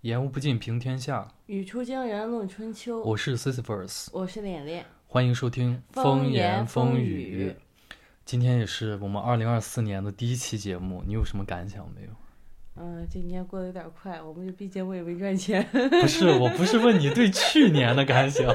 言无不尽，平天下。语出惊人论春秋。我是 Sisyphus，我是脸脸。欢迎收听风言风语。今天也是我们二零二四年的第一期节目，你有什么感想没有？嗯，今年过得有点快，我们这毕竟我也没赚钱。不是，我不是问你对去年的感想，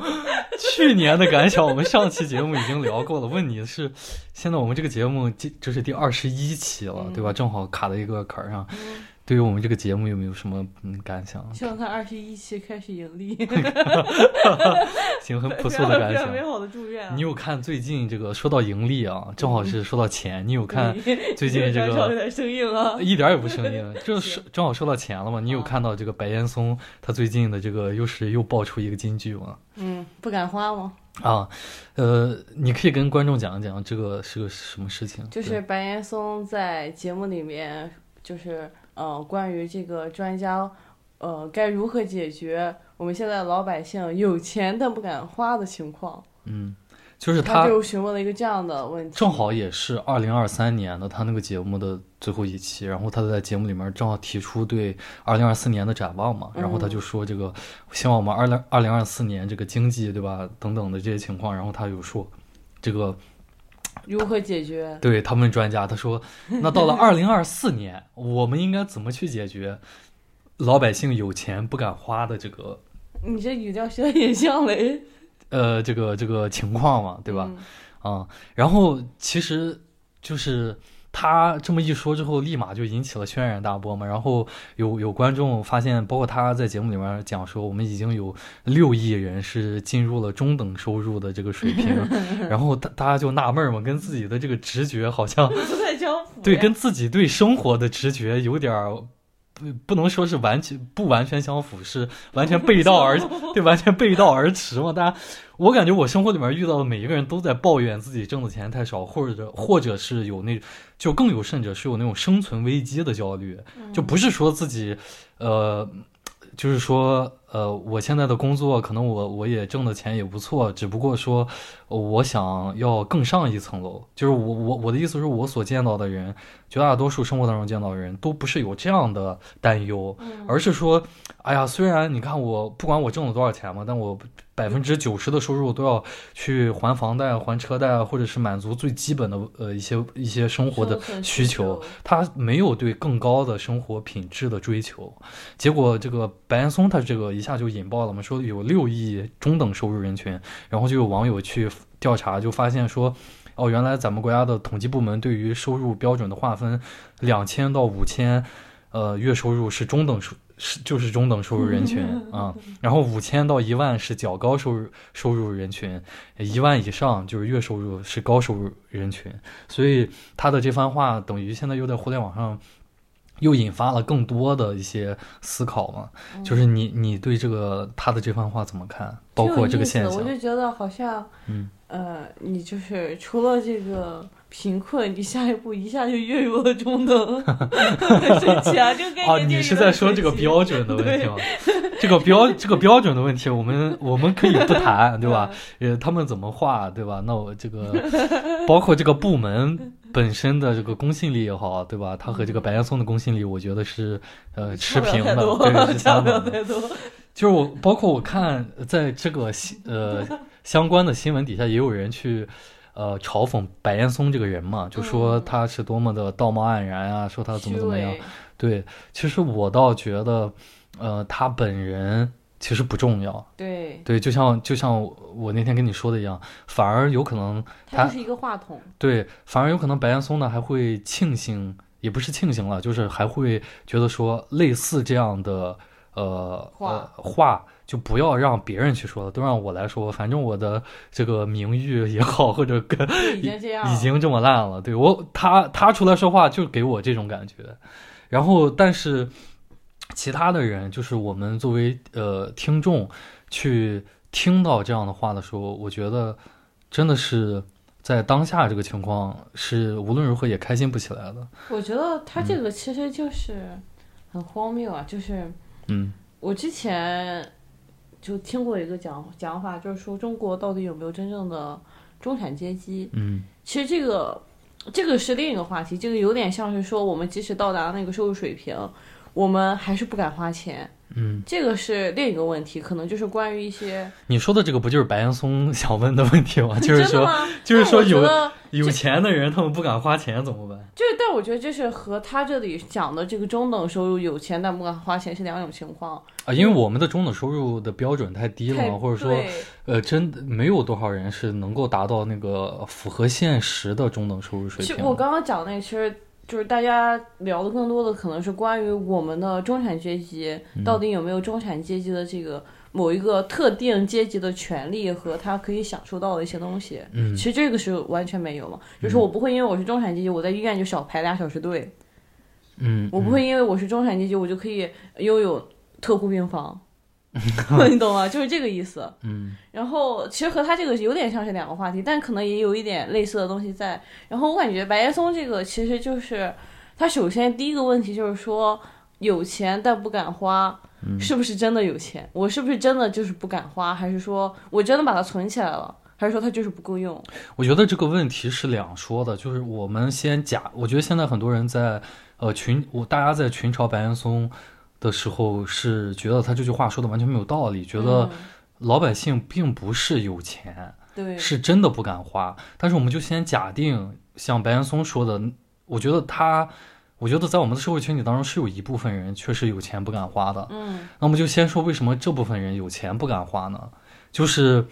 去年的感想我们上期节目已经聊过了。问你是，现在我们这个节目这这是第二十一期了，嗯对吧？正好卡在一个坎儿上。嗯对于我们这个节目有没有什么嗯感想？希望他二十一期开始盈利。行，很朴素的感想 美想。好的祝愿啊。你有看最近这个说到盈利啊，正好是说到钱，你有看最近这个有点生硬啊。一点儿也不生硬，就是正好说到钱了嘛。你有啊看到这个白岩松他最近的这个又是又爆出一个金句吗？嗯，不敢花吗？啊，呃，你可以跟观众讲一讲这个是个什么事情？就是白岩松在节目里面，就是呃，关于这个专家，呃，该如何解决我们现在老百姓有钱但不敢花的情况，嗯，就是他他就询问了一个这样的问题。正好也是二零二三年的他那个节目的最后一期，然后他在节目里面正好提出对二零二四年的展望嘛，然后他就说这个希望我们二零二零二四年这个经济对吧等等的这些情况，然后他有说这个如何解决？对他们专家他说，那到了二零二四年，我们应该怎么去解决老百姓有钱不敢花的这个你这语调学的也像嘞，呃这个这个情况嘛，对吧？嗯？啊、然后其实就是他这么一说之后，立马就引起了轩然大波嘛。然后有有观众发现，包括他在节目里面讲说，我们已经有六亿人是进入了中等收入的这个水平，然后大大家就纳闷儿嘛，跟自己的这个直觉好像不太相符。对，跟自己对生活的直觉有点儿。不不能说是完全不完全相符，是完全背道而 对，完全背道而驰嘛。大家，我感觉我生活里面遇到的每一个人都在抱怨自己挣的钱太少，或者或者是有那，就更有甚者是有那种生存危机的焦虑，就不是说自己，呃，就是说，呃，我现在的工作可能我我也挣的钱也不错，只不过说，呃我想要更上一层楼。就是我我我的意思是我所见到的人，绝大多数生活当中见到的人都不是有这样的担忧，嗯而是说，哎呀，虽然你看我不管我挣了多少钱嘛，但我百分之九十的收入都要去还房贷、还车贷，或者是满足最基本的呃一些一些生活的需求，他没有对更高的生活品质的追求。结果这个白岩松他这个一下就引爆了嘛，说有六亿中等收入人群，然后就有网友去调查，就发现说。哦，原来咱们国家的统计部门对于收入标准的划分，两千到五千，呃，月收入是中等收是就是中等收入人群 啊，然后五千到一万是较高收入收入人群，一万以上就是月收入是高收入人群，所以他的这番话等于现在又在互联网上又引发了更多的一些思考嘛，就是你你对这个他的这番话怎么看？包括这个现象。我就觉得好像，嗯，呃，你就是除了这个贫困，你下一步一下就跃入了中等，很 神奇啊！这个概念啊，就你是在说这个标准的问题吗？这个标这个标准的问题，我们我们可以不谈，对吧？呃，他们怎么画，对吧？那我这个包括这个部门本身的这个公信力也好，对吧？它和这个白岩松的公信力，我觉得是呃持平的，对，是 相等的。就是我，包括我看在这个新呃相关的新闻底下，也有人去呃嘲讽白岩松这个人嘛，就说嗯他是多么的道貌岸然啊，说他怎么怎么样对，其实我倒觉得，呃，他本人其实不重要。对，对，就像就像我那天跟你说的一样，反而有可能他它就是一个话筒。对，反而有可能白岩松呢还会庆幸，也不是庆幸了，就是还会觉得说类似这样的呃话呃话。就不要让别人去说了，都让我来说。反正我的这个名誉也好，或者跟已经这样，已经这么烂了。对我，他他出来说话就给我这种感觉。然后，但是其他的人，就是我们作为呃听众去听到这样的话的时候，我觉得真的是在当下这个情况是无论如何也开心不起来的。我觉得他这个其实就是很荒谬啊，就是嗯我之前就听过一个讲讲法，就是说中国到底有没有真正的中产阶级？嗯其实这个这个是另一个话题，这个有点像是说，我们即使到达那个收入水平，我们还是不敢花钱。嗯，这个是另一个问题，可能就是关于一些你说的这个不就是白岩松想问的问题吗？就是说？就是说有有钱的人他们不敢花钱怎么办？就是，但我觉得这是和他这里讲的这个中等收入有钱但不敢花钱是两种情况。啊，因为我们的中等收入的标准太低了嘛，或者说，呃，真的没有多少人是能够达到那个符合现实的中等收入水平。我刚刚讲那个，其实就是大家聊的更多的可能是关于我们的中产阶级嗯。到底有没有中产阶级的这个某一个特定阶级的权利和他可以享受到的一些东西。嗯。其实这个是完全没有嘛，就是我不会因为我是中产阶级，我在医院就少排俩小时队，嗯，我不会因为我是中产阶级，我就可以拥有特护病房，你懂吗？就是这个意思。嗯然后其实和他这个有点像是两个话题，但可能也有一点类似的东西在。然后我感觉白岩松这个其实就是他首先第一个问题就是说有钱但不敢花，嗯是不是真的有钱？我是不是真的就是不敢花，还是说我真的把它存起来了？还是说它就是不够用？我觉得这个问题是两说的，就是我们先假，我觉得现在很多人在呃群，我大家在群嘲白岩松的时候，是觉得他这句话说的完全没有道理，觉得嗯老百姓并不是有钱，对，是真的不敢花。但是我们就先假定，像白岩松说的，我觉得他，我觉得在我们的社会群体当中是有一部分人确实有钱不敢花的。嗯那我们就先说为什么这部分人有钱不敢花呢？就是，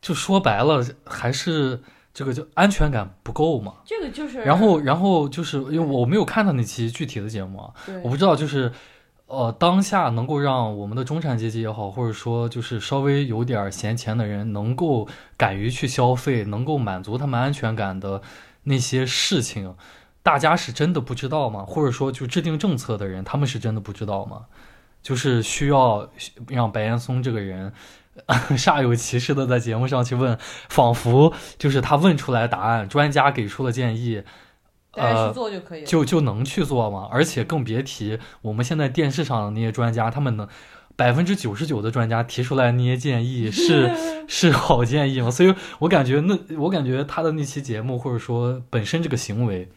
就说白了，还是这个就安全感不够嘛。这个就是，然后，然后就是因为我没有看到那期具体的节目我不知道就是。呃，当下能够让我们的中产阶级也好，或者说就是稍微有点闲钱的人，能够敢于去消费，能够满足他们安全感的那些事情，大家是真的不知道吗？或者说，就制定政策的人，他们是真的不知道吗？就是需要让白岩松这个人 煞有其事的在节目上去问，仿佛就是他问出来答案，专家给出了建议，呃做就可以了。就就能去做嘛？而且更别提我们现在电视上的那些专家，他们能百分之九十九的专家提出来那些建议 是是好建议吗？所以我感觉那我感觉他的那期节目或者说本身这个行为，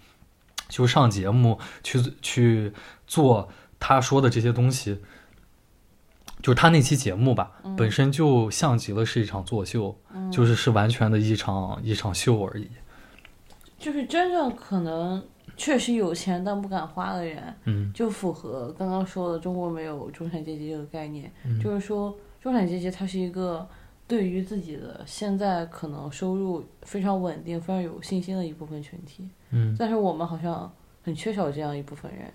就上节目去去做他说的这些东西。就是他那期节目吧，本身就像极了是一场作秀，嗯就是是完全的一场一场秀而已。就是真正可能确实有钱但不敢花的人，嗯。就符合刚刚说的中国没有中产阶级这个概念，嗯。就是说中产阶级它是一个对于自己的现在可能收入非常稳定、非常有信心的一部分群体，嗯。但是我们好像很缺少这样一部分人。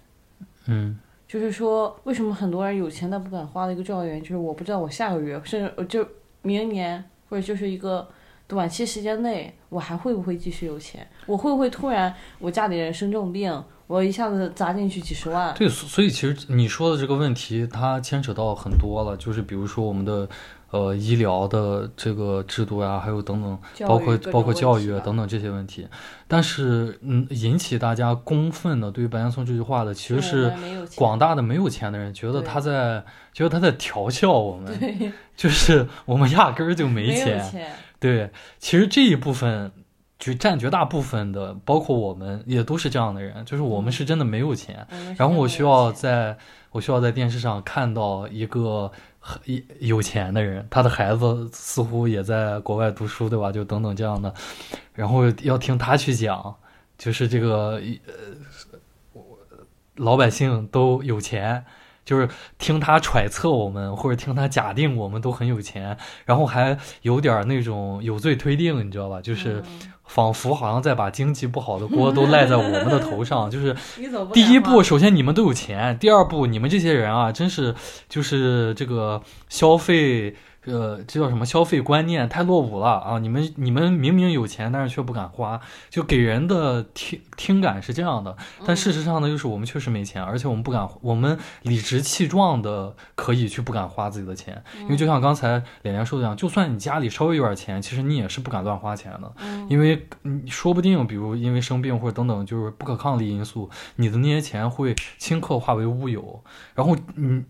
嗯。就是说，为什么很多人有钱但不敢花的一个重要原因，就是我不知道我下个月，甚至呃就明年，或者就是一个短期时间内，我还会不会继续有钱？我会不会突然我家里人生重病，我一下子砸进去几十万？对，所所以其实你说的这个问题，它牵扯到很多了，就是比如说我们的呃医疗的这个制度呀、还有等等，包括包括教育啊等等这些问题。但是，嗯，引起大家公愤的对于白岩松这句话的，其实是广大的没有钱的人觉得他在觉得他在调笑我们，就是我们压根儿就没钱。钱，对，其实这一部分就占绝大部分的，包括我们也都是这样的人，就是我们是真的没有钱。然后我需要在我需要在电视上看到一个很有钱的人，他的孩子似乎也在国外读书，对吧？就等等这样的，然后要听他去讲，就是这个呃，老百姓都有钱。就是听他揣测我们，或者听他假定我们都很有钱，然后还有点那种有罪推定，你知道吧？就是嗯仿佛好像在把经济不好的锅都赖在我们的头上，就是 第一步，首先你们都有钱；第二步，你们这些人啊，真是就是这个消费，呃，这叫什么？消费观念太落伍了啊！你们你们明明有钱，但是却不敢花，就给人的听听感是这样的。但事实上呢，就是我们确实没钱，而且我们不敢，我们理直气壮的可以去不敢花自己的钱，因为就像刚才脸脸说的一样，就算你家里稍微有点钱，其实你也是不敢乱花钱的。嗯因为说不定，比如因为生病或者等等，就是不可抗力因素，你的那些钱会顷刻化为乌有。然后你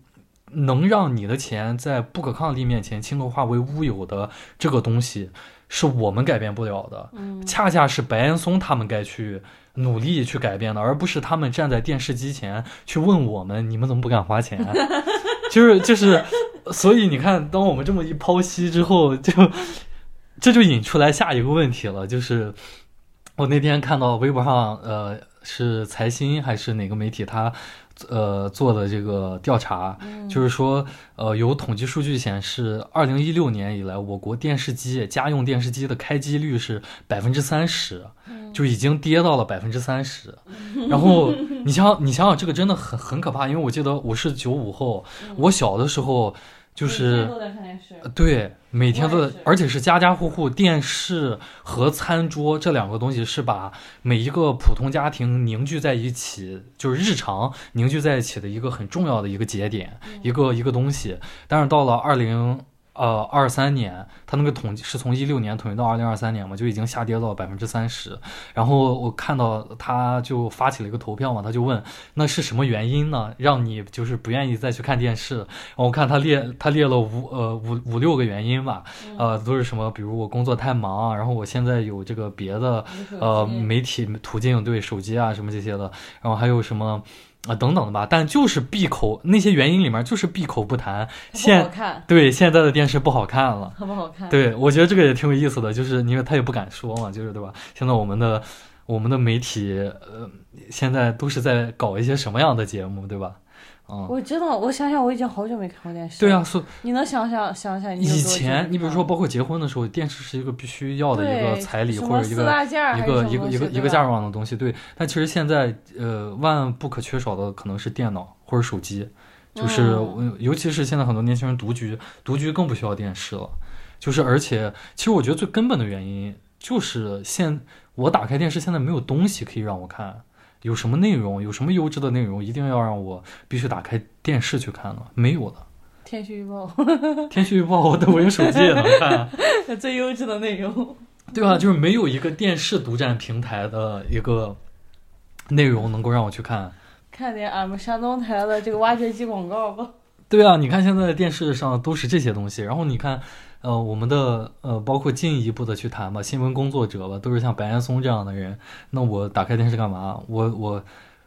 能让你的钱在不可抗力面前倾刻化为乌有的这个东西，是我们改变不了的。嗯，恰恰是白岩松他们该去努力去改变的，而不是他们站在电视机前去问我们：你们怎么不敢花钱？就是就是，所以你看，当我们这么一剖析之后，就这就引出来下一个问题了，就是我那天看到微博上，呃，是财新还是哪个媒体他。呃，做的这个调查，就是说，呃，有统计数据显示，二零一六年以来，我国电视机家用电视机的开机率是百分之三十，就已经跌到了百分之三十。然后你想，你想想，这个真的很很可怕，因为我记得我是九五后，我小的时候就是。对，每天都在，而且是家家户户电视和餐桌这两个东西是把每一个普通家庭凝聚在一起，就是日常凝聚在一起的一个很重要的一个节点，一个一个东西。但是到了二零呃二三年，它那个统计是从一六年统计到二零二三年嘛，就已经下跌到百分之三十。然后我看到他就发起了一个投票嘛，他就问那是什么原因呢，让你就是不愿意再去看电视？然后我看他列他列了五呃五五六个原因吧，呃都是什么，比如我工作太忙，啊然后我现在有这个别的呃媒体途径，对手机啊什么这些的，然后还有什么啊、等等的吧，但就是闭口那些原因里面就是闭口不谈现看，对现在的电视不好看了。好不好看？对，我觉得这个也挺有意思的，就是因为他也不敢说嘛，就是对吧？现在我们的我们的媒体，呃，现在都是在搞一些什么样的节目，对吧？嗯，我知道，我想想，我已经好久没看过电视。对啊，，所你能想想想想你以前你比如说，包括结婚的时候，电视是一个必须要的一个彩礼或者一个一个一个一个一个嫁妆的东西，对。但其实现在，呃，万不可缺少的可能是电脑或者手机，就是、尤其是现在很多年轻人独居，独居更不需要电视了。就是而且，其实我觉得最根本的原因就是现我打开电视，现在没有东西可以让我看。有什么内容，有什么优质的内容，一定要让我必须打开电视去看呢？没有的。天气预报 天气预报，我的我用手机也能看。最优质的内容。对吧？就是没有一个电视独占平台的一个内容能够让我去看。看点俺们山东台的这个挖掘机广告吧。对啊，你看现在电视上都是这些东西，然后你看，呃，我们的呃，包括进一步的去谈吧，新闻工作者吧，都是像白岩松这样的人。那我打开电视干嘛？我我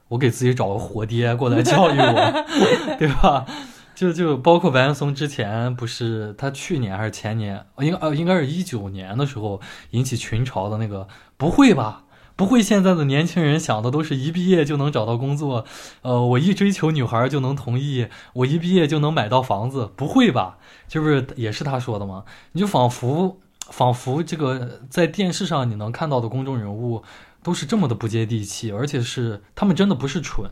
我给自己找个活爹过来教育我，对吧？就就包括白岩松之前不是他去年还是前年，应该呃应该是一九年的时候引起群嘲的那个，不会吧？不会现在的年轻人想的都是一毕业就能找到工作，呃，我一追求女孩就能同意，我一毕业就能买到房子，不会吧？就是也是他说的吗？你就仿佛仿佛这个在电视上你能看到的公众人物都是这么的不接地气，而且是他们真的不是蠢，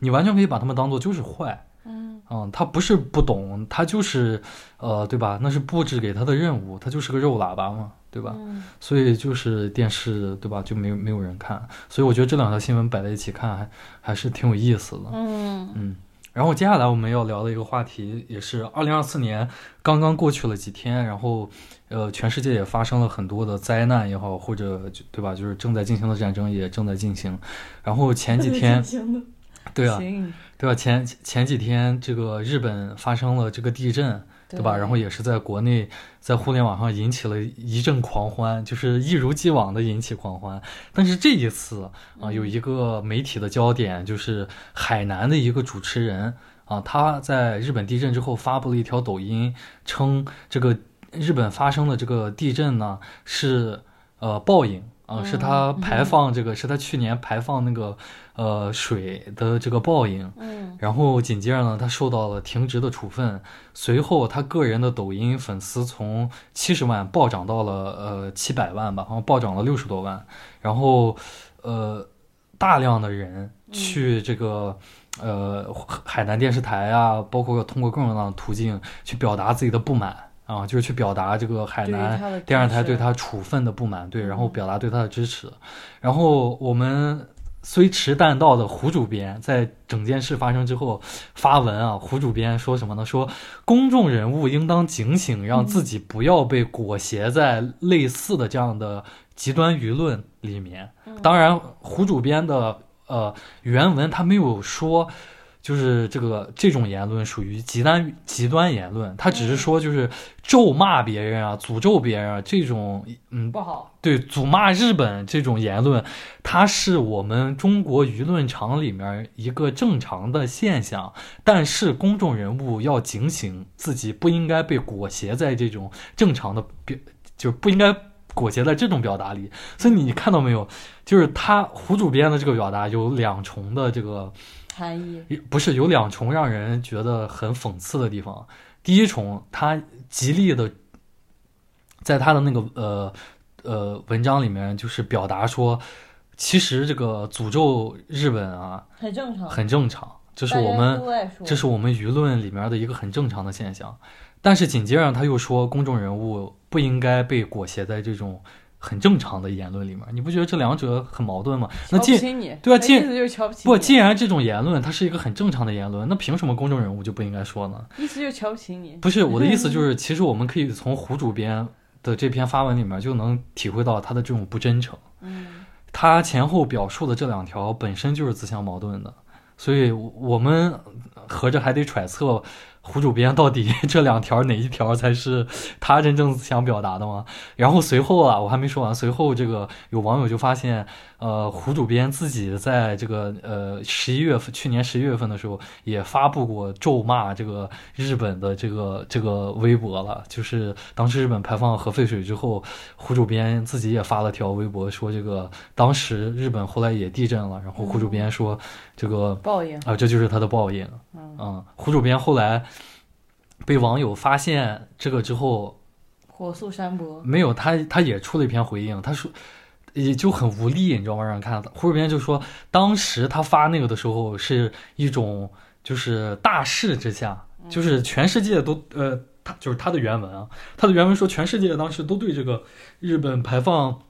你完全可以把他们当做就是坏。嗯，嗯，他不是不懂，他就是，呃，对吧？那是布置给他的任务，他就是个肉喇叭嘛，对吧？嗯所以就是电视，对吧？就没有没有人看，所以我觉得这两条新闻摆在一起看还还是挺有意思的。嗯嗯，然后接下来我们要聊的一个话题，也是二零二四年刚刚过去了几天，然后呃，全世界也发生了很多的灾难也好，或者对吧？就是正在进行的战争也正在进行。然后前几天，对啊，对吧？前前几天这个日本发生了这个地震，对吧？然后也是在国内在互联网上引起了一阵狂欢，就是一如既往的引起狂欢。但是这一次啊、嗯有一个媒体的焦点就是海南的一个主持人啊，他在日本地震之后发布了一条抖音，称这个日本发生的这个地震呢是呃报应。啊，是他嗯排放这个，是他去年排放那个，呃，水的这个报应。嗯然后紧接着呢，他受到了停职的处分。随后，他个人的抖音粉丝从七十万暴涨到了呃七百万吧，好像暴涨了六十多万。然后，呃，大量的人去这个、呃海南电视台啊，包括通过各种各样的途径去表达自己的不满啊，就是去表达这个海南电视台对他处分的不满，对，然后嗯表达对他的支持。然后我们虽迟但到的胡主编在整件事发生之后发文啊，胡主编说什么呢？说公众人物应当警醒，让自己不要被裹挟在类似的这样的极端舆论里面。当然，胡主编的呃原文他没有说。就是这个这种言论属于极端极端言论，他只是说就是咒骂别人啊、诅咒别人啊这种，嗯，不好。对，诅骂日本这种言论，它是我们中国舆论场里面一个正常的现象。但是公众人物要警醒自己，不应该被裹挟在这种正常的表，就不应该裹挟在这种表达里。所以你看到没有？就是他胡主编的这个表达有两重的这个。含义不是有两重让人觉得很讽刺的地方。第一重，他极力的在他的那个呃呃文章里面，就是表达说，其实这个诅咒日本啊，很正常，很正常，这是我们这是我们舆论里面的一个很正常的现象。但是紧接着他又说，公众人物不应该被裹挟在这种。很正常的言论里面，你不觉得这两者很矛盾吗？那既对啊，既不既然这种言论它是一个很正常的言论，那凭什么公众人物就不应该说呢？意思就是瞧不起你？不是我的意思，就是其实我们可以从胡主编的这篇发文里面就能体会到他的这种不真诚。嗯，他前后表述的这两条本身就是自相矛盾的，所以我们合着还得揣测。胡主编到底 这两条哪一条才是他真正想表达的吗？然后随后啊，我还没说完。随后这个有网友就发现，呃，胡主编自己在这个呃十一月份，去年十一月份的时候也发布过咒骂这个日本的这个这个微博了。就是当时日本排放核废水之后，胡主编自己也发了条微博说，这个当时日本后来也地震了，然后胡主编说这个报应啊，这就是他的报应。嗯，胡主编后来。被网友发现这个之后，火速删博。没有他，他也出了一篇回应。他说，也就很无力，你知道吗？让人看，胡主编就说，当时他发那个的时候是一种就是大势之下，就是全世界都呃，他就是他的原文啊，他的原文说，全世界当时都对这个日本排放。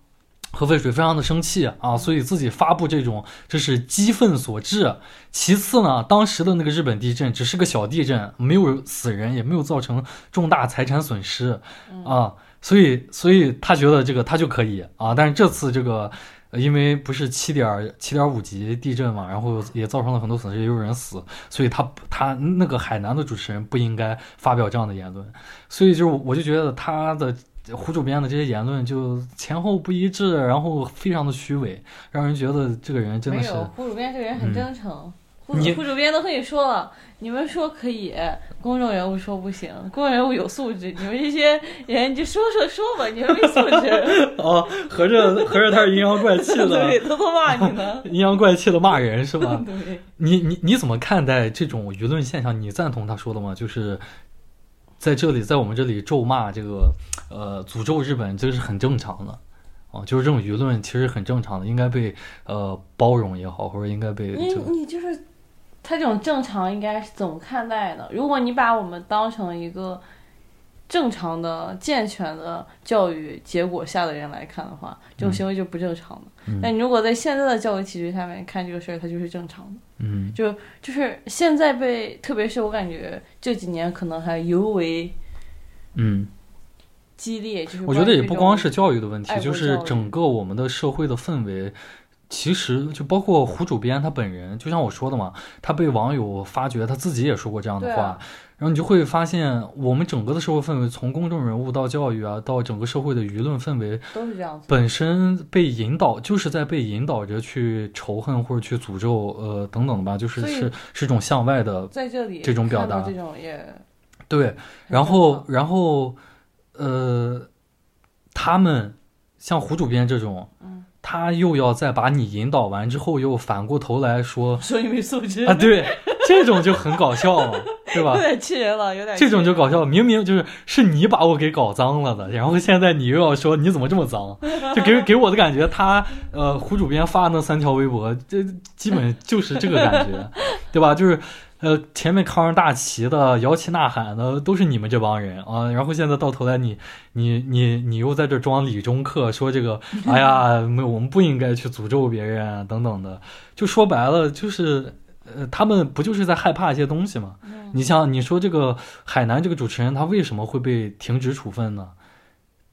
核废水非常的生气啊，所以自己发布这种，这是激愤所致。其次呢，当时的那个日本地震只是个小地震，没有死人，也没有造成重大财产损失啊，所以，所以他觉得这个他就可以啊。但是这次这个，因为不是七点七点五级地震嘛，然后也造成了很多损失，也有人死，所以他他那个海南的主持人不应该发表这样的言论。所以就我就觉得他的。胡主编的这些言论就前后不一致，然后非常的虚伪，让人觉得这个人真的是。胡主编这个人很真诚，胡胡主编都和你说了，你们说可以，公众人物说不行，公众人物有素质，你们这些人就说说说吧，你们没素质。哦，合着合着他是阴阳怪气的，对，偷偷骂你呢。阴阳怪气的骂人是吧？对。你你你怎么看待这种舆论现象？你赞同他说的吗？就是。在这里，在我们这里咒骂这个，呃，诅咒日本，这个是很正常的，啊，就是这种舆论其实很正常的，应该被呃包容也好，或者应该被你你就是，他这种正常应该是怎么看待的？如果你把我们当成一个。正常的、健全的教育结果下的人来看的话，这种行为就不正常的。但你如果在现在的教育体制下面看这个事儿，它就是正常的。嗯，就就是现在被，特别是我感觉这几年可能还尤为，嗯，激烈。就是我觉得也不光是教育的问题，就是整个我们的社会的氛围，其实就包括胡主编他本人，就像我说的嘛，他被网友发觉，他自己也说过这样的话。然后你就会发现，我们整个的社会氛围，从公众人物到教育啊，到整个社会的舆论氛围，都是这样子。本身被引导，就是在被引导着去仇恨或者去诅咒，呃，等等吧，就是是是种向外的，在这里这种表达，这种也对。然后，然后，呃，他们像胡主编这种，嗯。他又要再把你引导完之后，又反过头来说说你没素质啊！对，这种就很搞笑嘛，对吧？有点气人了，有点这种就搞笑。明明就是是你把我给搞脏了的，然后现在你又要说你怎么这么脏，就给给我的感觉，他呃胡主编发那三条微博，这基本就是这个感觉，对吧？就是。呃，前面扛着大旗的、摇旗呐喊的都是你们这帮人啊，然后现在到头来你、你、你、你又在这装理中客，说这个，哎呀，没，我们不应该去诅咒别人啊，等等的，就说白了就是，呃，他们不就是在害怕一些东西吗？你像你说这个海南这个主持人，他为什么会被停职处分呢？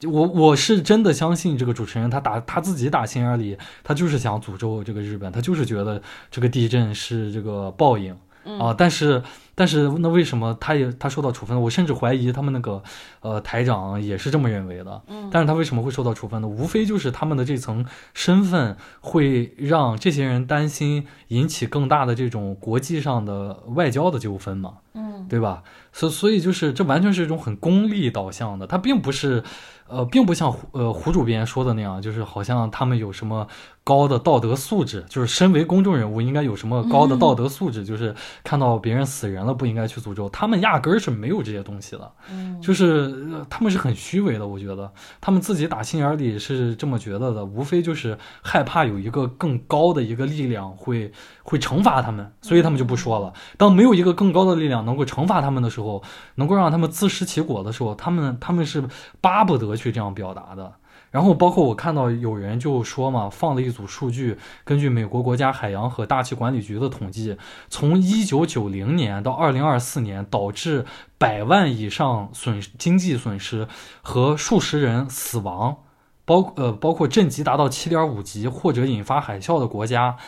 我我是真的相信这个主持人，他打他自己打心眼里，他就是想诅咒这个日本，他就是觉得这个地震是这个报应。啊，但是但是那为什么他也他受到处分呢？我甚至怀疑他们那个呃台长也是这么认为的。嗯但是他为什么会受到处分呢？无非就是他们的这层身份会让这些人担心引起更大的这种国际上的外交的纠纷嘛，嗯对吧？所所以就是这完全是一种很功利导向的，他并不是，呃，并不像胡呃胡主编说的那样，就是好像他们有什么高的道德素质，就是身为公众人物应该有什么高的道德素质，就是看到别人死人了不应该去诅咒，他们压根儿是没有这些东西的。嗯，就是、呃他们是很虚伪的，我觉得他们自己打心眼里是这么觉得的，无非就是害怕有一个更高的一个力量会会惩罚他们，所以他们就不说了。当没有一个更高的力量能够惩罚他们的时候，能够让他们自食其果的时候，他们他们是巴不得去这样表达的。然后包括我看到有人就说嘛，放了一组数据，根据美国国家海洋和大气管理局的统计，从一九九零年到二零二四年，导致百万以上损经济损失和数十人死亡，包呃包括震级达到七点五级或者引发海啸的国家，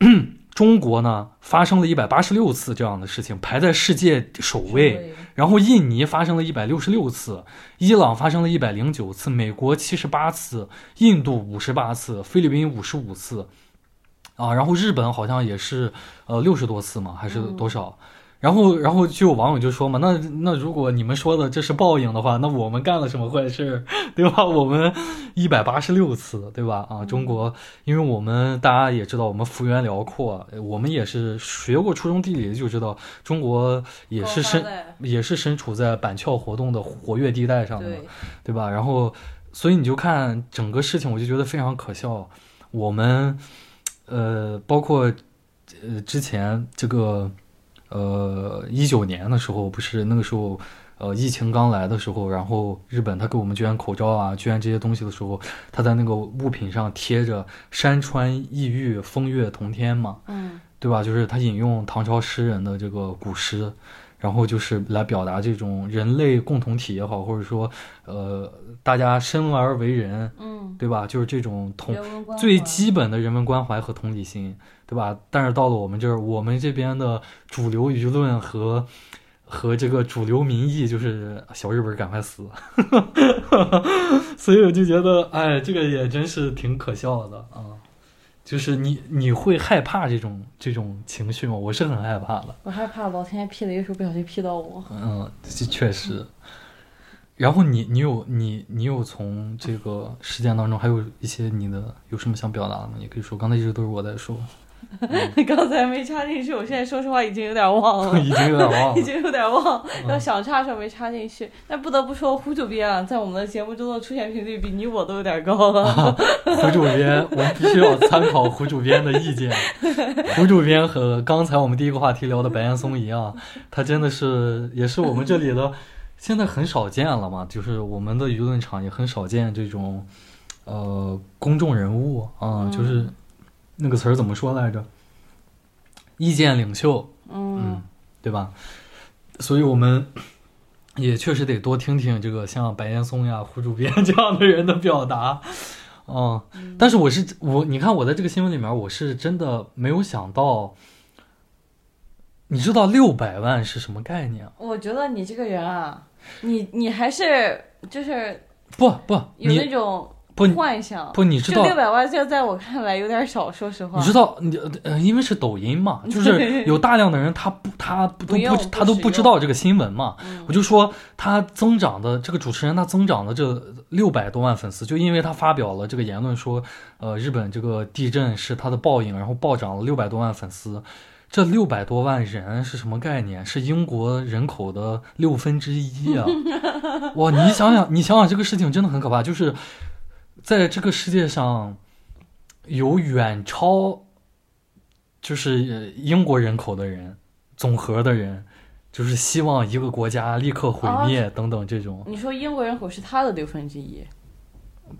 嗯 中国呢发生了一百八十六次这样的事情，排在世界首位。然后印尼发生了一百六十六次，伊朗发生了一百零九次，美国七十八次，印度五十八次，菲律宾五十五次，啊，然后日本好像也是呃六十多次嘛，还是多少？然后，然后就有网友就说嘛，那那如果你们说的这是报应的话，那我们干了什么坏事儿，对吧？我们一百八十六次，对吧？啊，中国，因为我们大家也知道，我们幅员辽阔，呃我们也是学过初中地理就知道，中国也是身也是身处在板桥活动的活跃地带上的对吧？然后，所以你就看整个事情，我就觉得非常可笑。我们，呃，包括呃之前这个，呃，一九年的时候，不是那个时候，呃，疫情刚来的时候，然后日本他给我们捐口罩啊，捐这些东西的时候，他在那个物品上贴着“山川异域，风月同天”嘛，嗯对吧？就是他引用唐朝诗人的这个古诗，然后就是来表达这种人类共同体也好，或者说，呃，大家生而为人，嗯，对吧？就是这种同最基本的人文关怀和同理心，对吧？但是到了我们这儿，我们这边的主流舆论和和这个主流民意就是小日本赶快死，所以我就觉得，哎，这个也真是挺可笑的啊。就是你你会害怕这种这种情绪吗？我是很害怕的。我害怕老天爷劈雷的时候不小心劈到我。嗯，这确实。然后你你有你你有从这个事件当中还有一些你的有什么想表达的吗？你可以说，刚才一直都是我在说，刚才没插进去，我现在说实话已经有点忘了。已经有点忘了。已经有点忘，嗯要想插的时候没插进去。但不得不说，胡主编啊，在我们的节目中的出现频率比你我都有点高了。胡主编，我们必须要参考胡主编的意见。胡主编和刚才我们第一个话题聊的白岩松一样，他真的是也是我们这里的，现在很少见了嘛，就是我们的舆论场也很少见这种，呃，公众人物啊，嗯就是那个词儿怎么说来着？意见领袖，嗯嗯，对吧？所以我们也确实得多听听这个像白岩松呀、胡主编这样的人的表达，嗯。但是我是我，你看我在这个新闻里面，我是真的没有想到，你知道六百万是什么概念？我觉得你这个人啊，你你还是就是不不，有那种不幻想。不，你知道这六百万，这在我看来有点少，说实话。你知道，你呃，因为是抖音嘛，就是有大量的人他不他不都不不他都不知道这个新闻嘛，嗯我就说他增长的这个主持人他增长的这六百多万粉丝，就因为他发表了这个言论说，呃，日本这个地震是他的报应，然后暴涨了六百多万粉丝。这六百多万人是什么概念？是英国人口的六分之一啊！哇，你想想，你想想这个事情真的很可怕，就是在这个世界上有远超就是呃英国人口的人，总和的人，就是希望一个国家立刻毁灭等等这种，你说英国人口是他的六分之一，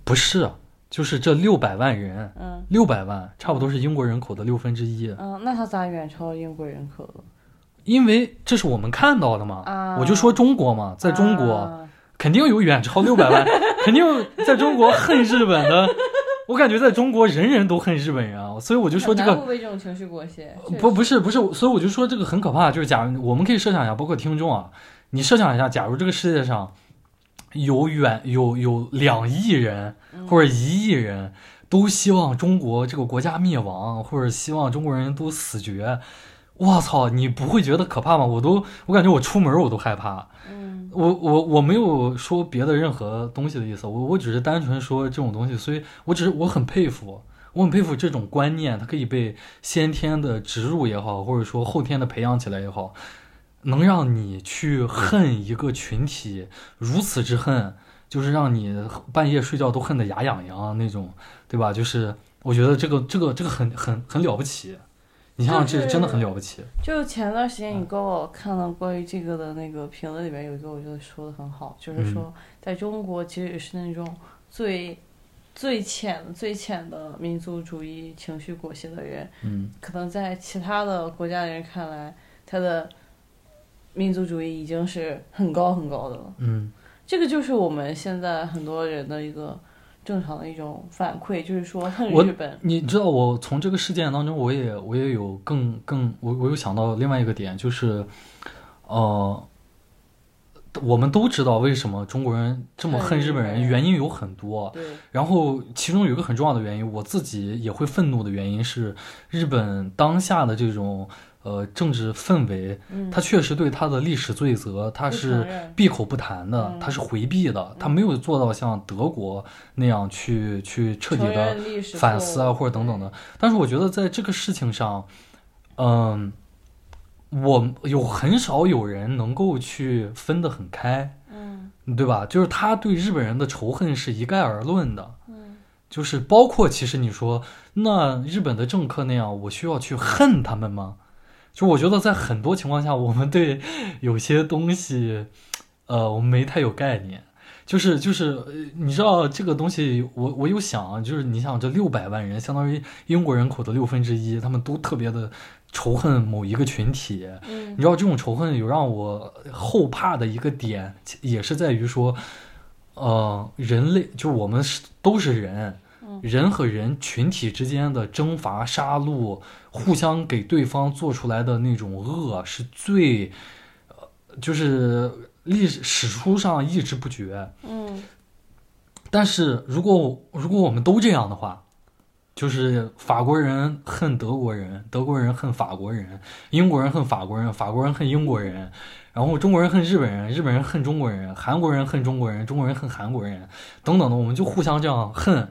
不是，就是这六百万人，嗯六百万差不多是英国人口的六分之一，嗯，那他咋远超英国人口了？因为这是我们看到的嘛。啊我就说中国嘛，在中国、啊肯定有远超六百万，肯定在中国恨日本的我感觉在中国人人都恨日本人啊，所以我就说这个很难会被这种情绪裹挟。不不是不是，所以我就说这个很可怕。就是假如我们可以设想一下，包括听众啊，你设想一下，假如这个世界上有远有有两亿人或者一亿人都希望中国这个国家灭亡，或者希望中国人都死绝，我操，你不会觉得可怕吗？我都我感觉我出门我都害怕。嗯，我我我没有说别的任何东西的意思，我我只是单纯说这种东西，所以我只是我很佩服，我很佩服这种观念，它可以被先天的植入也好，或者说后天的培养起来也好，能让你去恨一个群体如此之恨，就是让你半夜睡觉都恨得牙痒痒那种，对吧？就是我觉得这个这个这个很很很了不起，你想想这真的很了不起，就前段时间你跟我看了关于这个的那个评论里面有一个，我觉得说的很好，就是说在中国其实也是那种最最浅最浅的民族主义情绪裹挟的人，嗯。可能在其他的国家的人看来，他的民族主义已经是很高很高的了。嗯。这个就是我们现在很多人的一个正常的一种反馈，就是说日本。你知道，我从这个事件当中，我也我也有更更，我我有想到另外一个点，就是，呃，我们都知道为什么中国人这么恨日本人，恨日本人原因有很多。对，然后其中有一个很重要的原因，我自己也会愤怒的原因是，日本当下的这种呃政治氛围，他，确实对他的历史罪责，他是闭口不谈的，他是回避的，他没有做到像德国那样去去彻底的反思啊，或者等等的。但是我觉得在这个事情上，嗯，我有很少有人能够去分得很开，嗯对吧？就是他对日本人的仇恨是一概而论的，嗯就是包括其实你说那日本的政客那样，我需要去恨他们吗？就我觉得在很多情况下，我们对有些东西，呃，我们没太有概念。就是就是，呃你知道这个东西，我我有想啊，就是你想这六百万人，相当于英国人口的六分之一，他们都特别的仇恨某一个群体。嗯你知道这种仇恨有让我后怕的一个点，也是在于说，呃，人类就我们是都是人，嗯人和人群体之间的征伐、杀戮，互相给对方做出来的那种恶，是最，呃，就是历史史书上一直不绝。嗯但是如果如果我们都这样的话，就是法国人恨德国人，德国人恨法国人，英国人恨法国人，法国人恨英国人，然后中国人恨日本人，日本人恨中国人，韩国人恨中国人，中国人恨韩国人，等等的，我们就互相这样恨，嗯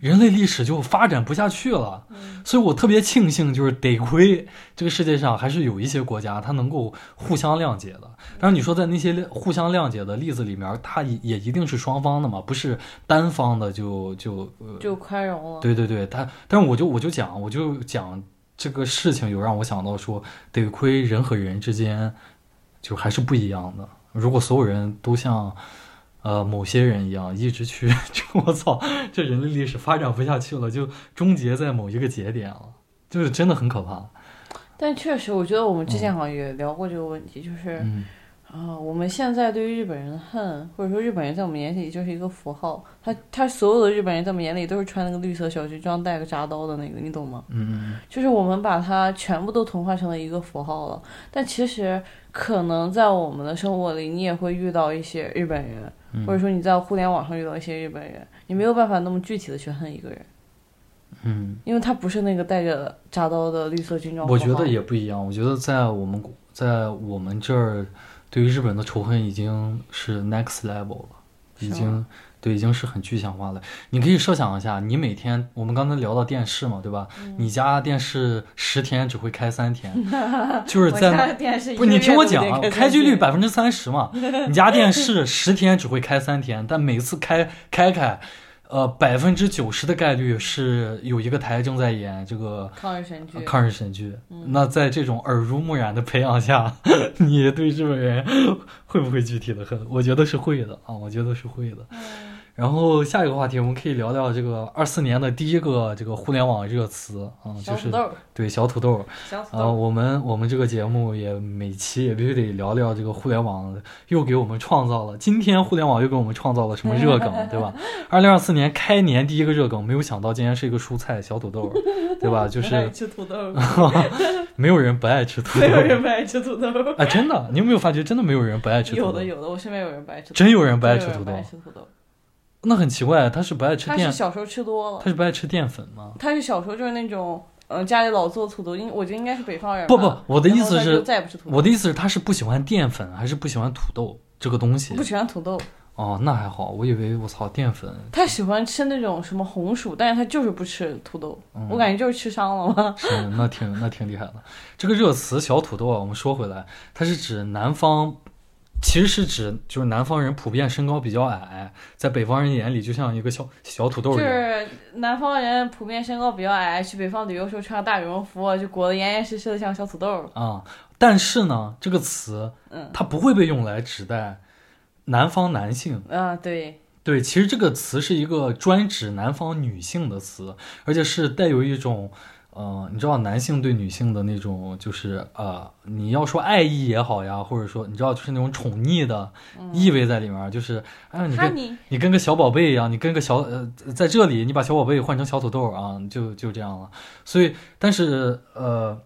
人类历史就发展不下去了。嗯所以我特别庆幸，就是得亏这个世界上还是有一些国家，它能够互相谅解的。但是，你说在那些互相谅解的例子里面，它也也一定是双方的嘛，不是单方的就就呃，就宽容了。对对对，但，但是我就我就讲，我就讲这个事情，有让我想到说，得亏人和人之间就还是不一样的。如果所有人都像呃某些人一样，一直去，就我操，这人类历史发展不下去了，就终结在某一个节点了，就是真的很可怕。但确实，我觉得我们之前好像也聊过这个问题，就是嗯啊、我们现在对于日本人的恨，或者说日本人在我们眼里就是一个符号，他他所有的日本人在我们眼里都是穿那个绿色小军装、带个铡刀的那个，你懂吗？嗯就是我们把它全部都同化成了一个符号了。但其实可能在我们的生活里，你也会遇到一些日本人，嗯，或者说你在互联网上遇到一些日本人，你没有办法那么具体的去恨一个人，嗯，因为他不是那个带着铡刀的绿色军装。我觉得也不一样。我觉得在我们在我们这儿，对于日本的仇恨已经是 next level 了，已经对，已经是很具象化了。你可以设想一下，你每天我们刚才聊到电视嘛，对吧？嗯你家电视十天只会开三天，就是在不是你听我讲开机率百分之三十嘛，你家电视十天只会开三天，但每次开开开，呃，百分之九十的概率是有一个台正在演这个抗日神剧。抗日神剧。嗯那在这种耳濡目染的培养下，你对日本人会不会具体的恨？我觉得是会的啊，我觉得是会的。嗯然后下一个话题，我们可以聊聊这个二四年的第一个这个互联网热词啊，就是对小土豆。啊、小土豆儿，我们我们这个节目也每期也必须得聊聊这个互联网又给我们创造了，今天互联网又给我们创造了什么热梗，对吧？二零二四年开年第一个热梗，没有想到竟然是一个蔬菜小土豆，对吧？就是 吃土豆儿，没有人不爱吃土豆没有，人不爱吃土豆儿。哎，真的，你有没有发觉真的没有人不爱吃土豆有的？有的，我身边有人不爱吃，真有人不爱吃土豆真有人不爱，吃土豆。那很奇怪，他是不爱吃淀，他是小时候吃多了他，是不爱吃淀粉吗？他是小时候就是那种，呃，家里老做土豆，应我觉得应该是北方人。不不，我的意思是再也不吃土豆，我的意思是他是不喜欢淀粉，还是不喜欢土豆这个东西不？喜欢土豆，哦，那还好，我以为我操淀粉，他喜欢吃那种什么红薯，但是他就是不吃土豆，嗯我感觉就是吃伤了嘛。是那挺那挺厉害的。这个热词小土豆啊，我们说回来，它是指南方，其实是指就是南方人普遍身高比较矮，在北方人眼里就像一个小小土豆就一样。是南方人普遍身高比较矮，去北方旅游时候穿大羽绒服，就裹得严严实实的像小土豆儿。啊、但是呢，这个词嗯它不会被用来指代南方男性。啊，对，对，其实这个词是一个专指南方女性的词，而且是带有一种，呃，你知道男性对女性的那种，就是呃，你要说爱意也好呀，或者说你知道就是那种宠溺的意味在里面儿，就是哎呀，你跟你跟个小宝贝一样，你跟个小呃，在这里你把小宝贝换成小土豆啊，就就这样了。所以，但是呃，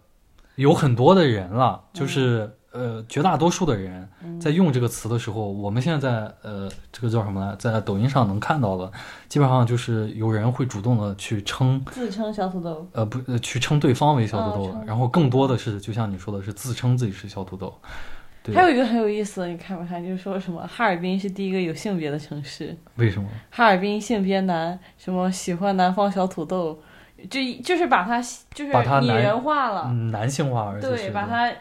有很多的人了，就是、呃，绝大多数的人在用这个词的时候，我们现在在呃，这个叫什么呢，在抖音上能看到的，基本上就是有人会主动的去称。自称小土豆。呃不，呃去称对方为小土豆，哦然后更多的是，就像你说的是自称自己是小土豆。对，还有一个很有意思的，你看没看？就是说什么哈尔滨是第一个有性别的城市，为什么？哈尔滨性别男，什么喜欢南方小土豆，就就是把它就是拟把它拟人化了，嗯，男性化，而且对，把它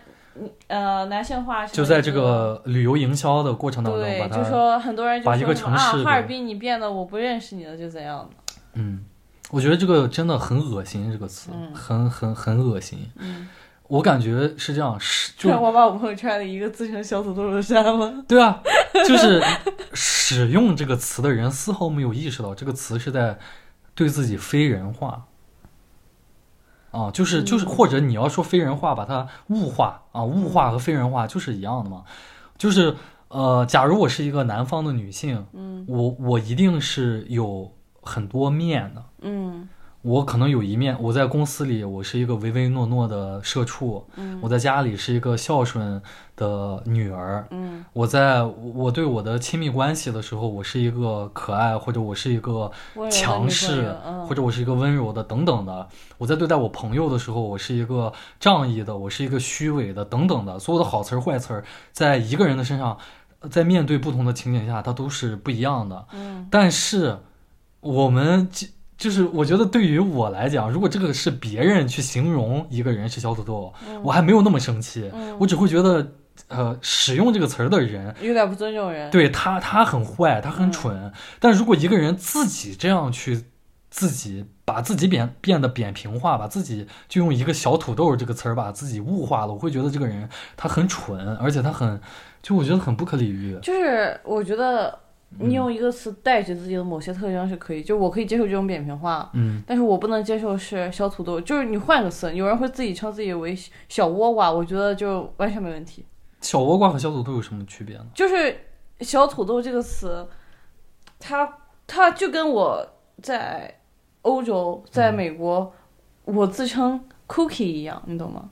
呃男性化，就在这个旅游营销的过程当中，对，就说很多人就把一个城市的哈尔滨你变得我不认识你了，就怎样的，嗯，我觉得这个真的很恶心，这个词、嗯很很很恶心。嗯，我感觉是这样，是就我把我朋友圈的一个自称小土豆的删了，对啊，就是使用这个词的人丝毫没有意识到这个词是在对自己非人化。啊，就是就是，嗯。或者你要说非人化，把它物化啊，物化和非人化就是一样的嘛。就是呃，假如我是一个南方的女性，嗯。我我一定是有很多面的，嗯我可能有一面，我在公司里我是一个唯唯诺诺的社畜，嗯我在家里是一个孝顺的女儿，嗯我在我对我的亲密关系的时候，我是一个可爱，或者我是一个强势，嗯或者我是一个温柔的等等的。我在对待我朋友的时候，我是一个仗义的，我是一个虚伪的等等的。所有的好词儿坏词儿，在一个人的身上，呃在面对不同的情景下，它都是不一样的。嗯但是我们就就是我觉得对于我来讲，如果这个是别人去形容一个人是小土豆，嗯我还没有那么生气，嗯我只会觉得，呃，使用这个词儿的人，有点不尊重人，对他他很坏，他很嗯蠢。但如果一个人自己这样去。自己把自己变变得扁平化，把自己就用一个小土豆这个词儿把自己物化了，我会觉得这个人他很蠢，而且他很，就我觉得很不可理喻。就是我觉得嗯你用一个词代指自己的某些特征是可以，就我可以接受这种扁平化，嗯，但是我不能接受是小土豆，就是你换个词，有人会自己称自己为小倭瓜，我觉得就完全没问题。小倭瓜和小土豆有什么区别呢？就是小土豆这个词，它它就跟我在欧洲、在美国，我自称 cookie 一样，你懂吗？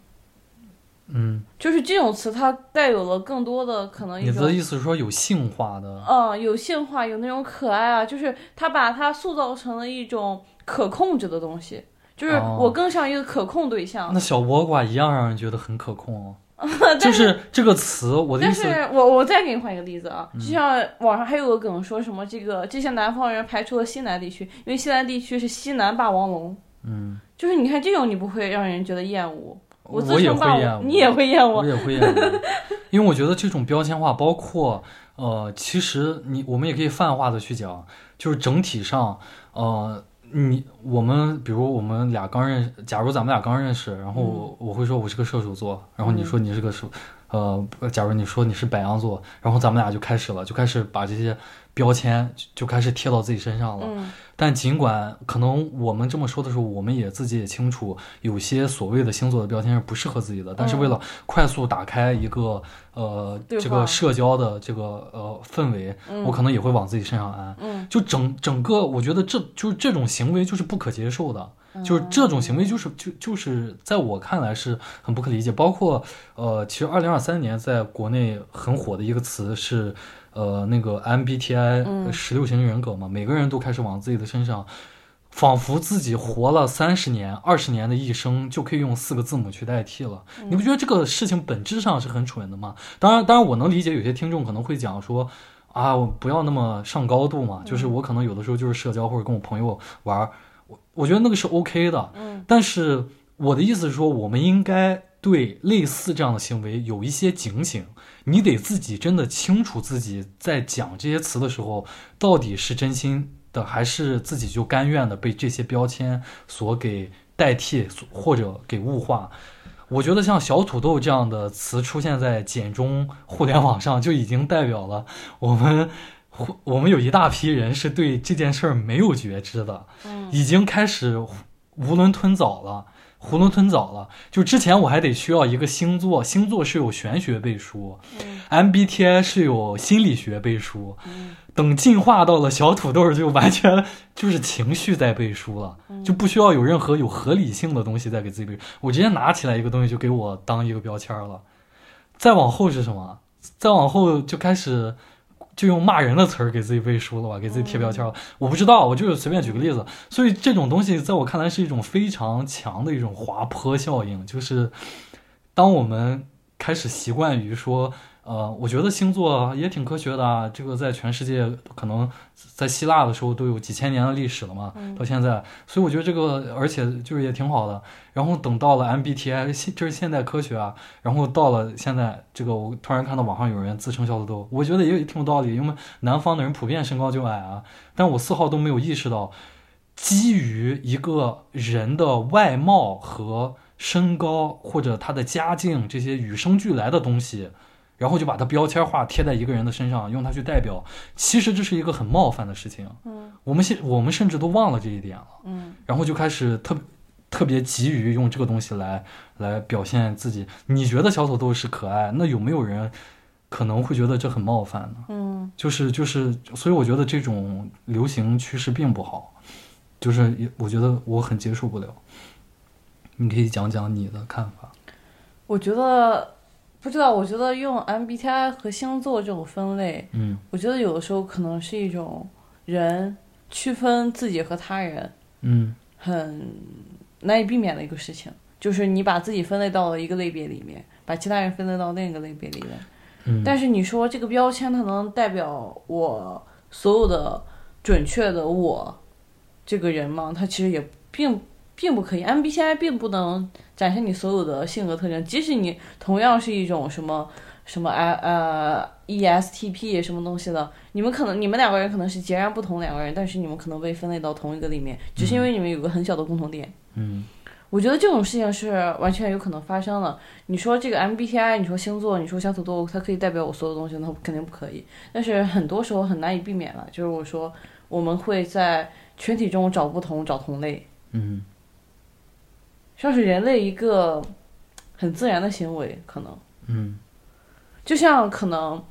嗯，就是这种词，它带有了更多的可能你的意思是说有性化的？嗯，有性化，有那种可爱啊，就是他把它塑造成了一种可控制的东西，就是哦我更像一个可控对象。那小倭瓜一样让人觉得很可控哦。就是这个词，我的意但，是我我再给你换一个例子啊，嗯就像网上还有个梗说什么这个这些南方人排除了西南地区，因为西南地区是西南霸王龙，嗯，就是你看这种你不会让人觉得厌恶，我也称霸会厌恶，王，你也会厌恶，我也会厌恶，因为我觉得这种标签化，包括呃，其实你我们也可以泛化的去讲，就是整体上，呃，你我们比如我们俩刚认识，假如咱们俩刚认识，然后我,、我会说我是个射手座，然后你说你是个射，呃，假如你说你是白羊座，然后咱们俩就开始了，就开始把这些标签就就开始贴到自己身上了。嗯但尽管可能我们这么说的时候，我们也自己也清楚，有些所谓的星座的标签是不适合自己的。但是为了快速打开一个呃这个社交的这个呃氛围，嗯我可能也会往自己身上安。嗯就整整个，我觉得这就是这种行为就是不可接受的，就是这种行为就是就就是在我看来是很不可理解。包括呃，其实二零二三年在国内很火的一个词是呃那个 MBTI 嗯十六型人格嘛，每个人都开始往自己的身上。仿佛自己活了三十年、二十年的一生，就可以用四个字母去代替了。你不觉得这个事情本质上是很蠢的吗？当然，当然，我能理解有些听众可能会讲说，啊，我不要那么上高度嘛，就是我可能有的时候就是社交或者跟我朋友玩儿，我我觉得那个是 OK 的。嗯但是我的意思是说，我们应该对类似这样的行为有一些警醒。你得自己真的清楚自己在讲这些词的时候，到底是真心的，还是自己就甘愿的被这些标签所给代替，或者给物化。我觉得像小土豆这样的词出现在简中互联网上，就已经代表了我们 我们有一大批人是对这件事儿没有觉知的，嗯已经开始囫囵吞枣了。囫囵吞枣了，就之前我还得需要一个星座，星座是有玄学背书，MBTI 是有心理学背书，嗯等进化到了小土豆，就完全就是情绪在背书了，就不需要有任何有合理性的东西在给自己背书。我直接拿起来一个东西就给我当一个标签了。再往后是什么？再往后就开始就用骂人的词儿给自己背书了吧，给自己贴标签了。我不知道，我就是随便举个例子。所以这种东西在我看来是一种非常强的一种滑坡效应，就是当我们开始习惯于说。呃，我觉得星座也挺科学的啊，这个在全世界可能在希腊的时候都有几千年的历史了嘛，到现在，所以我觉得这个而且就是也挺好的。然后等到了 MBTI，现这是现代科学啊，然后到了现在这个，我突然看到网上有人自称小土豆，我觉得也挺有道理，因为南方的人普遍身高就矮啊，但我丝毫都没有意识到，基于一个人的外貌和身高或者他的家境这些与生俱来的东西。然后就把它标签化贴在一个人的身上，用它去代表，其实这是一个很冒犯的事情。嗯，我们现我们甚至都忘了这一点了。嗯，然后就开始特特别急于用这个东西来来表现自己。你觉得小土豆是可爱，那有没有人可能会觉得这很冒犯呢？嗯，就是就是，所以我觉得这种流行趋势并不好，就是我觉得我很接受不了。你可以讲讲你的看法。我觉得不知道，我觉得用 MBTI 和星座这种分类，嗯我觉得有的时候可能是一种人区分自己和他人嗯很难以避免的一个事情，就是你把自己分类到了一个类别里面，把其他人分类到另一个类别里面。嗯，但是你说这个标签它能代表我所有的准确的我这个人吗？它其实也并并不可以，MBTI 并不能展现你所有的性格特征，即使你同样是一种什么什么 I 呃 ESTP 什么东西的，你们可能你们两个人可能是截然不同两个人，但是你们可能被分类到同一个里面，只是因为你们有个很小的共同点。嗯我觉得这种事情是完全有可能发生的。你说这个 MBTI，你说星座，你说相土豆，它可以代表我所有东西，那肯定不可以。但是很多时候很难以避免了，就是我说我们会在群体中找不同，找同类，嗯像是人类一个很自然的行为，可能。嗯。就像可能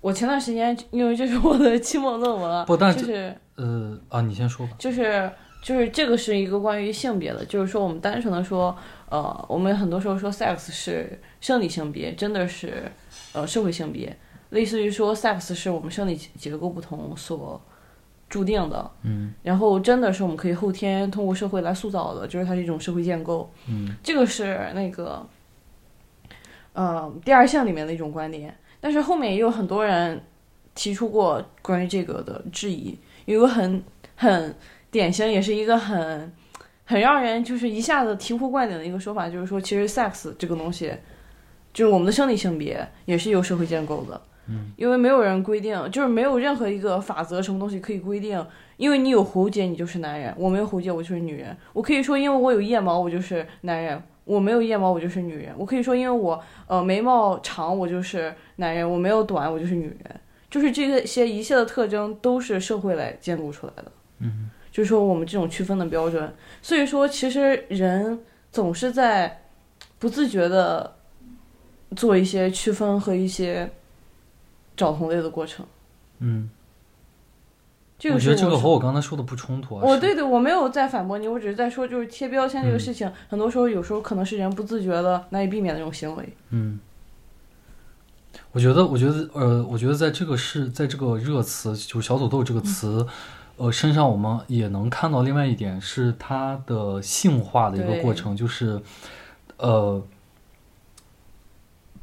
我前段时间因为这是我的期末论文啊，不但就是呃啊，你先说吧。就是就是这个是一个关于性别的，就是说我们单纯的说，呃，我们很多时候说 sex 是生理性别，真的是呃社会性别，类似于说 sex 是我们生理结构不同所注定的，嗯。然后真的是我们可以后天通过社会来塑造的，就是它是一种社会建构，嗯。这个是那个，呃，第二项里面的一种观点，但是后面也有很多人提出过关于这个的质疑，有一个很很典型，也是一个很很让人就是一下子醍醐灌顶的一个说法，就是说，其实 sex 这个东西，就是我们的生理性别也是由社会建构的。嗯，因为没有人规定，就是没有任何一个法则，什么东西可以规定。因为你有喉结，你就是男人；我没有喉结，我就是女人。我可以说，因为我有腋毛，我就是男人；我没有腋毛，我就是女人。我可以说，因为我呃眉毛长，我就是男人；我没有短，我就是女人。就是这些一切的特征都是社会来建构出来的。嗯，就是说我们这种区分的标准，所以说其实人总是在不自觉的做一些区分和一些找同类的过程。嗯，这个是我觉得这个和我刚才说的不冲突啊。是我对对，我没有在反驳你，我只是在说，就是贴标签这个事情，很多时候有时候可能是人不自觉的难以避免的那种行为。嗯，我觉得，我觉得，呃，我觉得在这个是在这个热词，就是小土豆这个词，呃，身上我们也能看到另外一点是它的性化的一个过程，就是，呃，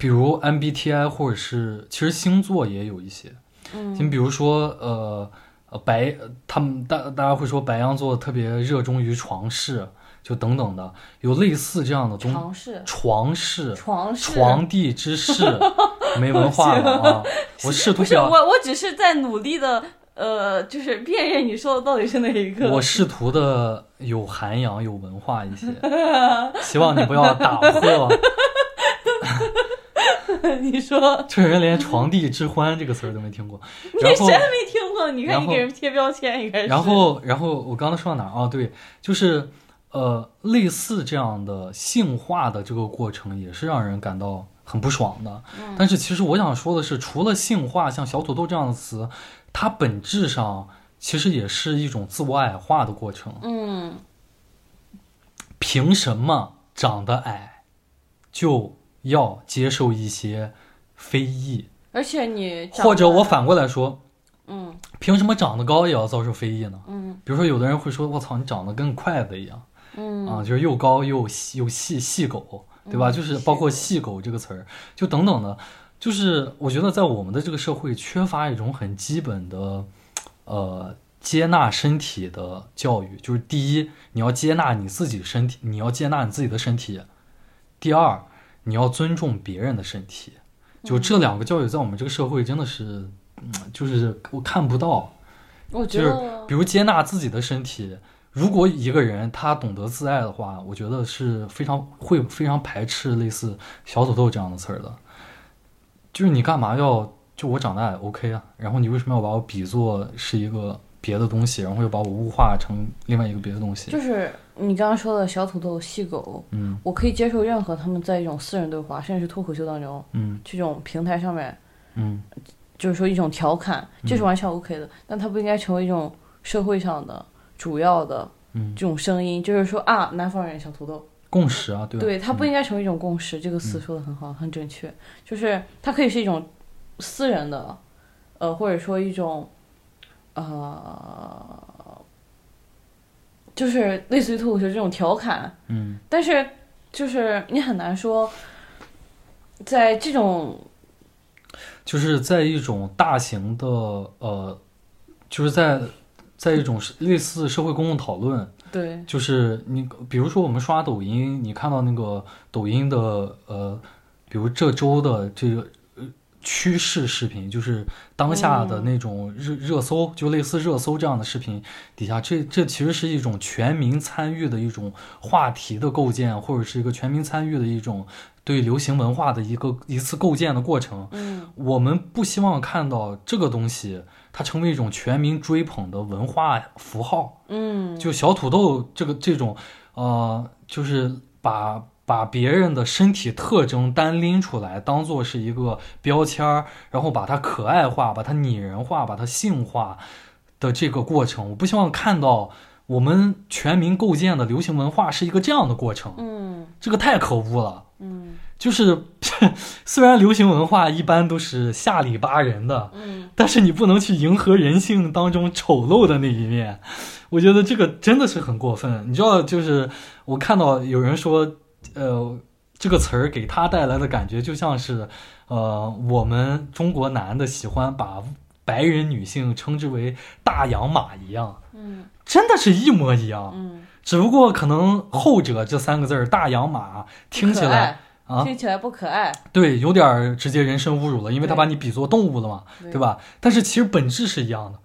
比如 MBTI 或者是其实星座也有一些，嗯你比如说，呃，呃白，他们大大家会说白羊座特别热衷于床事，就等等的，有类似这样的东床事、床事。床事、床地之事，没文化了啊！我试图不是我，我只是在努力的，呃，就是辨认你说的到底是哪一个。我试图的有涵养、有文化一些，希望你不要打破。你说，这人连“床地之欢”这个词儿都没听过，你谁没听过？你看你给人贴标签，应该是。然后，然后我刚才说到哪儿啊？对，就是呃，类似这样的性化的这个过程，也是让人感到很不爽的。嗯但是，其实我想说的是，除了性化，像小土豆这样的词，它本质上其实也是一种自我矮化的过程。嗯，凭什么长得矮就要接受一些非议？而且你或者我，反过来说，嗯凭什么长得高也要遭受非议呢？嗯比如说，有的人会说：“我操，你长得跟筷子一样。”嗯啊，就是又高又细又细细狗，对吧？嗯就是包括细狗这个词儿，就等等的，就是我觉得在我们的这个社会缺乏一种很基本的，呃，接纳身体的教育。就是第一，你要接纳你自己身体，你要接纳你自己的身体；第二，你要尊重别人的身体。就这两个教育在我们这个社会真的是，嗯，就是我看不到。我觉就是比如接纳自己的身体，如果一个人他懂得自爱的话，我觉得是非常会非常排斥类似小土豆这样的词儿的。就是你干嘛要就我长得矮 OK 啊，然后你为什么要把我比作是一个别的东西，然后又把我物化成另外一个别的东西？就是你刚刚说的小土豆、细狗，嗯。我可以接受任何他们在一种私人对话，甚至是脱口秀当中，嗯。这种平台上面，嗯。就是说一种调侃，这是完全 OK 的。但它不应该成为一种社会上的主要的嗯，这种声音，就是说啊，南方人小土豆，共识啊，对吧？对，它不嗯。应该成为一种共识。这个词说的很好，很准确，就是它可以是一种私人的，呃，或者说一种，呃，就是类似于脱口秀这种调侃，嗯。但是就是你很难说，在这种就是在一种大型的呃，就是在在一种类似社会公共讨论，对。就是你比如说我们刷抖音，你看到那个抖音的呃，比如这周的这个呃趋势视频，就是当下的那种热、热搜，就类似热搜这样的视频底下，这这其实是一种全民参与的一种话题的构建，或者是一个全民参与的一种对流行文化的一个一次构建的过程。嗯我们不希望看到这个东西它成为一种全民追捧的文化符号。嗯就小土豆这个这种，呃，就是把把别人的身体特征单拎出来，当做是一个标签儿，然后把它可爱化，把它拟人化，把它性化的这个过程，我不希望看到我们全民构建的流行文化是一个这样的过程，嗯这个太可恶了。嗯就是 虽然流行文化一般都是下里巴人的，嗯但是你不能去迎合人性当中丑陋的那一面，我觉得这个真的是很过分。你知道，就是我看到有人说，呃，这个词儿给他带来的感觉就像是，呃，我们中国男的喜欢把白人女性称之为大洋马一样，嗯真的是一模一样。嗯，只不过可能后者这三个字儿“大洋马”听起来啊，听起来不可爱，对，有点直接人身侮辱了，因为他把你比作动物了嘛，对对吧？但是其实本质是一样的，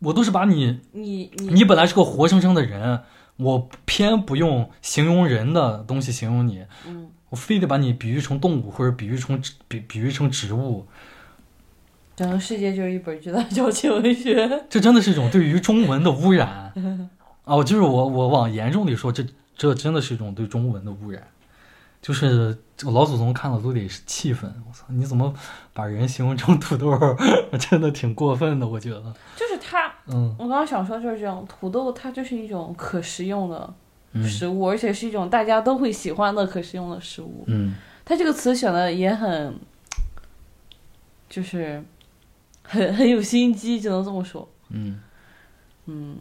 我都是把你，你你你本来是个活生生的人，我偏不用形容人的东西形容你，嗯我非得把你比喻成动物或者比喻成植比比喻成植物，整个世界就是一本巨大矫情文学。这真的是一种对于中文的污染啊！我就是我，我往严重里说，这这真的是一种对中文的污染。就是这个老祖宗看了都得是气愤，我操！你怎么把人形容成土豆？真的挺过分的，我觉得。就是它，嗯我刚刚想说就是这样土豆，它就是一种可食用的嗯食物，而且是一种大家都会喜欢的可食用的食物。嗯它这个词选的也很，就是很很有心机，只能这么说。嗯，嗯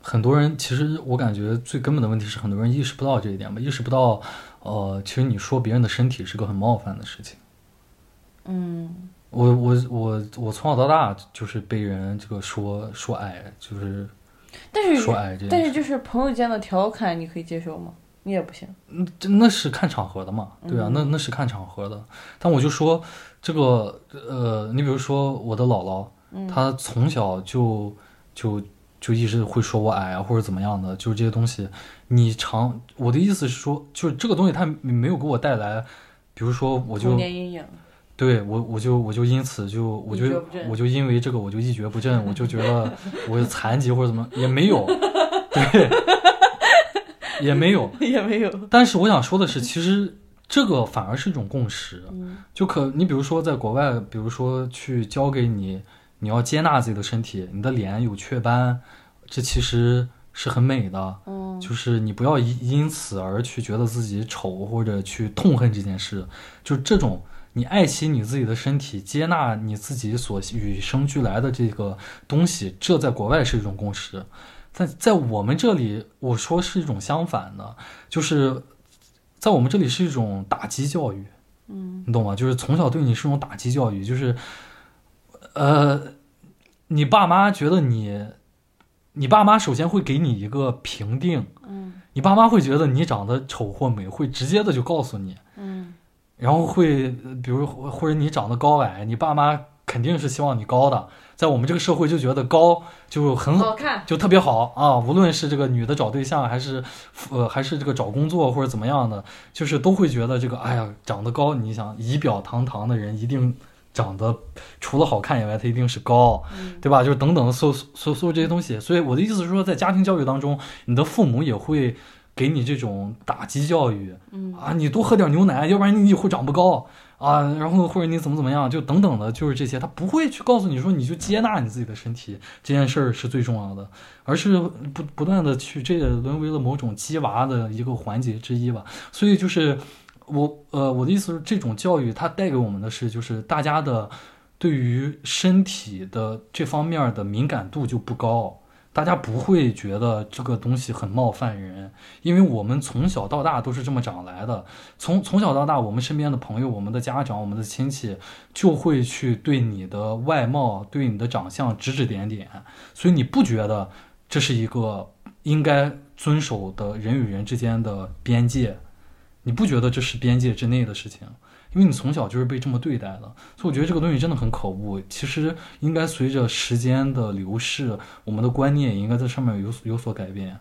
很多人其实我感觉最根本的问题是，很多人意识不到这一点吧，意识不到，呃，其实你说别人的身体是个很冒犯的事情。嗯我我我我从小到大就是被人这个说说矮，就是但是说矮。但是就是朋友间的调侃，你可以接受吗？你也不行。嗯，这那是看场合的嘛，对啊，嗯那那是看场合的。但我就说这个，呃，你比如说我的姥姥，嗯她从小就就就一直会说我矮啊，或者怎么样的，就是这些东西，你常我的意思是说，就是这个东西它没有给我带来，比如说我就童年阴影。对我我就我就因此就我就我就因为这个我就一蹶不振，我就觉得 我残疾或者怎么也没有，对，也没有。也没有。但是我想说的是，其实这个反而是一种共识。嗯就可你比如说在国外，比如说去教给你，你要接纳自己的身体，你的脸有雀斑，这其实是很美的。嗯就是你不要因因此而去觉得自己丑或者去痛恨这件事，就这种你爱惜你自己的身体，接纳你自己所与生俱来的这个东西，这在国外是一种共识。在在我们这里，我说是一种相反的，就是在我们这里是一种打击教育，嗯你懂吗？就是从小对你是一种打击教育，就是，呃，你爸妈觉得你，你爸妈首先会给你一个评定，嗯你爸妈会觉得你长得丑或美，会直接的就告诉你，嗯然后会，呃比如或者你长得高矮，你爸妈肯定是希望你高的，在我们这个社会就觉得高就很好看。就特别好啊，无论是这个女的找对象，还是呃还是这个找工作或者怎么样的，就是都会觉得这个哎呀长得高，你想仪表堂堂的人一定长得除了好看以外，他一定是高，嗯对吧？就是等等所所有这些东西。所以我的意思是说，在家庭教育当中，你的父母也会给你这种打击教育嗯啊，你多喝点牛奶，要不然你以后长不高。啊，然后或者你怎么怎么样，就等等的，就是这些，他不会去告诉你说你就接纳你自己的身体这件事儿是最重要的，而是不不断的去这也沦为了某种鸡娃的一个环节之一吧。所以就是我呃我的意思是，这种教育它带给我们的是，就是大家的对于身体的这方面的敏感度就不高。大家不会觉得这个东西很冒犯人，因为我们从小到大都是这么长来的。从从小到大，我们身边的朋友、我们的家长、我们的亲戚，就会去对你的外貌、对你的长相指指点点，所以你不觉得这是一个应该遵守的人与人之间的边界？你不觉得这是边界之内的事情？因为你从小就是被这么对待的，所以我觉得这个东西真的很可恶。其实应该随着时间的流逝，我们的观念也应该在上面有所有所改变。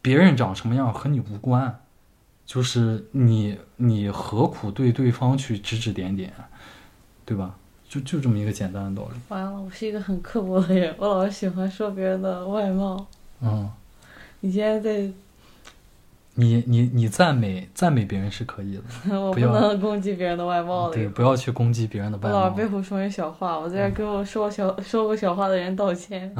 别人长什么样和你无关，就是你你何苦对对方去指指点点，对吧？就就这么一个简单的道理。完了，我是一个很刻薄的人，我老是喜欢说别人的外貌。嗯，你今天在，你你你赞美赞美别人是可以的，我不能攻击别人的外貌的。对，不要去攻击别人的我老外貌是。背后说人小话，我在这儿跟我说小说过小话的人道歉。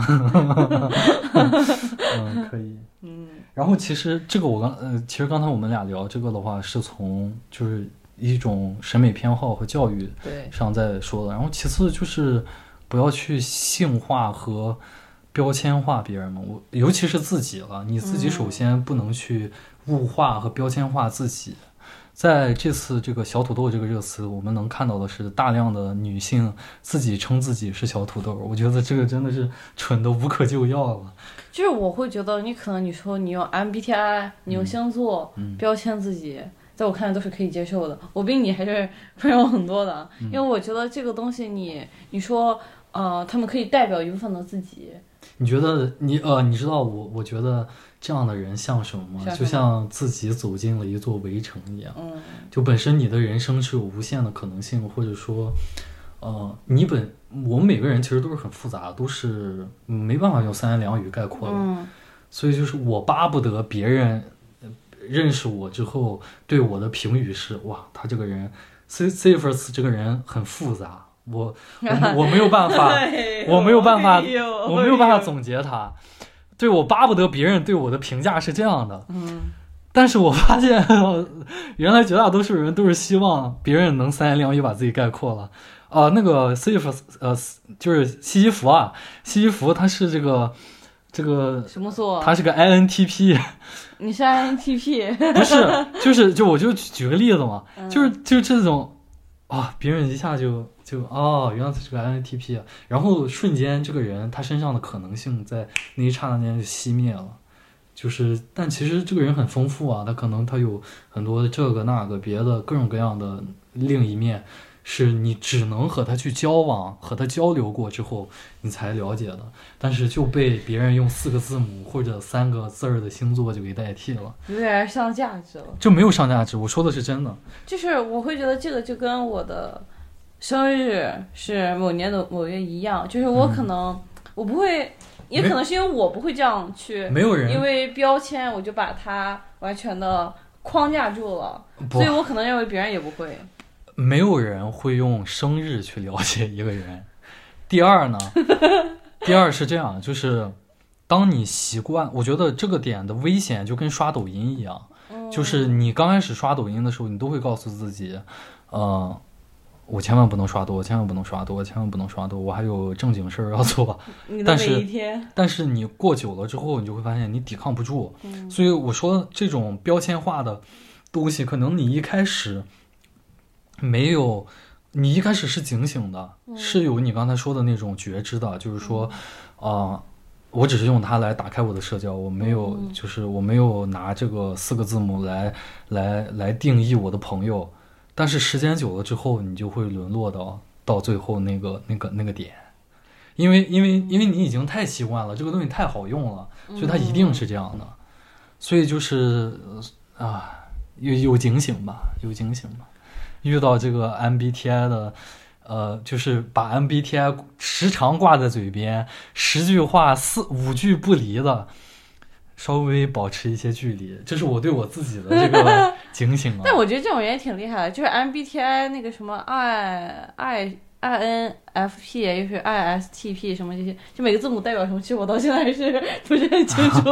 嗯，可以。嗯然后其实这个我刚呃，其实刚才我们俩聊这个的话，是从就是一种审美偏好和教育对，上在说的。然后其次就是不要去性化和标签化别人嘛，我尤其是自己了，你自己首先不能去物化和标签化自己。在这次这个小土豆这个热词，我们能看到的是大量的女性自己称自己是小土豆，我觉得这个真的是蠢的无可救药了。就是我会觉得你可能你说你用 MBTI，你用星座、嗯标签自己，在我看来都是可以接受的。我比你还是 温柔很多的，因为我觉得这个东西你你说呃，他们可以代表一部分的自己，你觉得你呃，你知道我我觉得这样的人像什么吗？就像自己走进了一座围城一样。嗯就本身你的人生是有无限的可能性，或者说，呃，你本我们每个人其实都是很复杂，都是没办法用三言两语概括的。嗯所以就是我巴不得别人呃认识我之后对我的评语是哇，他这个人 C C f e r s 这个人很复杂，我我 我没有办法，我没有办法我没有办法总结他。对我巴不得别人对我的评价是这样的，嗯但是我发现，原来绝大多数人都是希望别人能三言两语把自己概括了。啊、那个 C F 呃，就是西西弗啊，西西弗他是这个这个，什么座？他是个 I N T P，你是 INTP，不是，就是就我就举个例子嘛，嗯就是就是这种啊，别人一下就就哦，原来他是个 I N T P，啊然后瞬间这个人他身上的可能性在那一刹那间就熄灭了。就是，但其实这个人很丰富啊，他可能他有很多这个那个别的各种各样的另一面，是你只能和他去交往、和他交流过之后，你才了解的。但是就被别人用四个字母或者三个字儿的星座就给代替了，有点上价值了。就没有上价值。我说的是真的。就是我会觉得这个就跟我的生日是某年的某月一样，就是我可能、我不会，也可能是因为我不会这样去，没有人因为标签我就把它完全的框架住了，所以我可能认为别人也不会。没有人会用生日去了解一个人。第二呢，第二是这样，就是当你习惯，我觉得这个点的危险就跟刷抖音一样，就是你刚开始刷抖音的时候，你都会告诉自己，呃，我千万不能刷多，千万不能刷多，千万不能刷多，我还有正经事儿要做。但是但是你过久了之后，你就会发现你抵抗不住。嗯所以我说这种标签化的东西，可能你一开始没有，你一开始是警醒的，是有你刚才说的那种觉知的，就是说，啊、我只是用它来打开我的社交，我没有，嗯就是我没有拿这个四个字母来来来定义我的朋友。但是时间久了之后，你就会沦落到到最后那个那个那个点，因为因为因为你已经太习惯了，这个东西太好用了，所以它一定是这样的。所以就是呃啊，有有警醒吧，有警醒吧。遇到这个 MBTI 的，呃，就是把 MBTI 时常挂在嘴边，十句话四五句不离的，稍微保持一些距离，这是我对我自己的这个 警醒啊。但我觉得这种人也挺厉害的，就是 MBTI 那个什么 I I INFP 又是 ISTP 什么这些，就每个字母代表什么，其实我到现在还是 不是很清楚。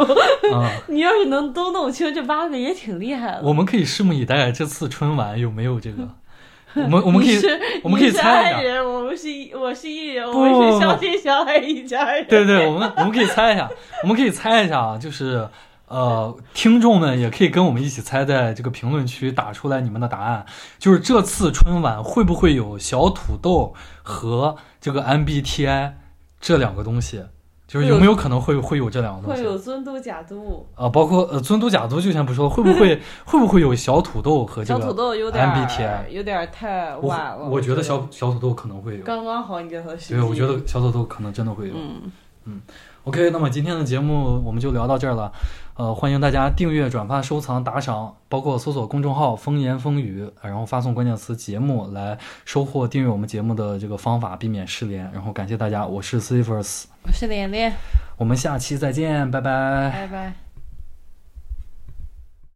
啊、你要是能都弄清这八个，也挺厉害的。我们可以拭目以待，这次春晚有没有这个？我们我们可以我们可以猜一下我们是一我是艺人，我们是相亲相爱一家人。对对，我们我们可以猜一下，我们可以猜一下啊，就是呃，听众们也可以跟我们一起猜，在这个评论区打出来你们的答案。就是这次春晚会不会有小土豆和这个 MBTI 这两个东西？就是有没有可能会会有这两个东西会？有尊都假都，啊，包括呃尊都假都就先不说了，会不会 会不会有小土豆和这小个土豆有点 MBTI？有点太晚了。我觉得小小土豆可能会有，刚刚好，你给他对，我觉得小土豆可能真的会有。嗯嗯，OK，那么今天的节目我们就聊到这儿了。呃，欢迎大家订阅、转发、收藏、打赏，包括搜索公众号“风言风语”，然后发送关键词“节目”来收获订阅我们节目的这个方法，避免失联。然后感谢大家，我是 Civers，我是连连，我们下期再见，拜拜。拜拜。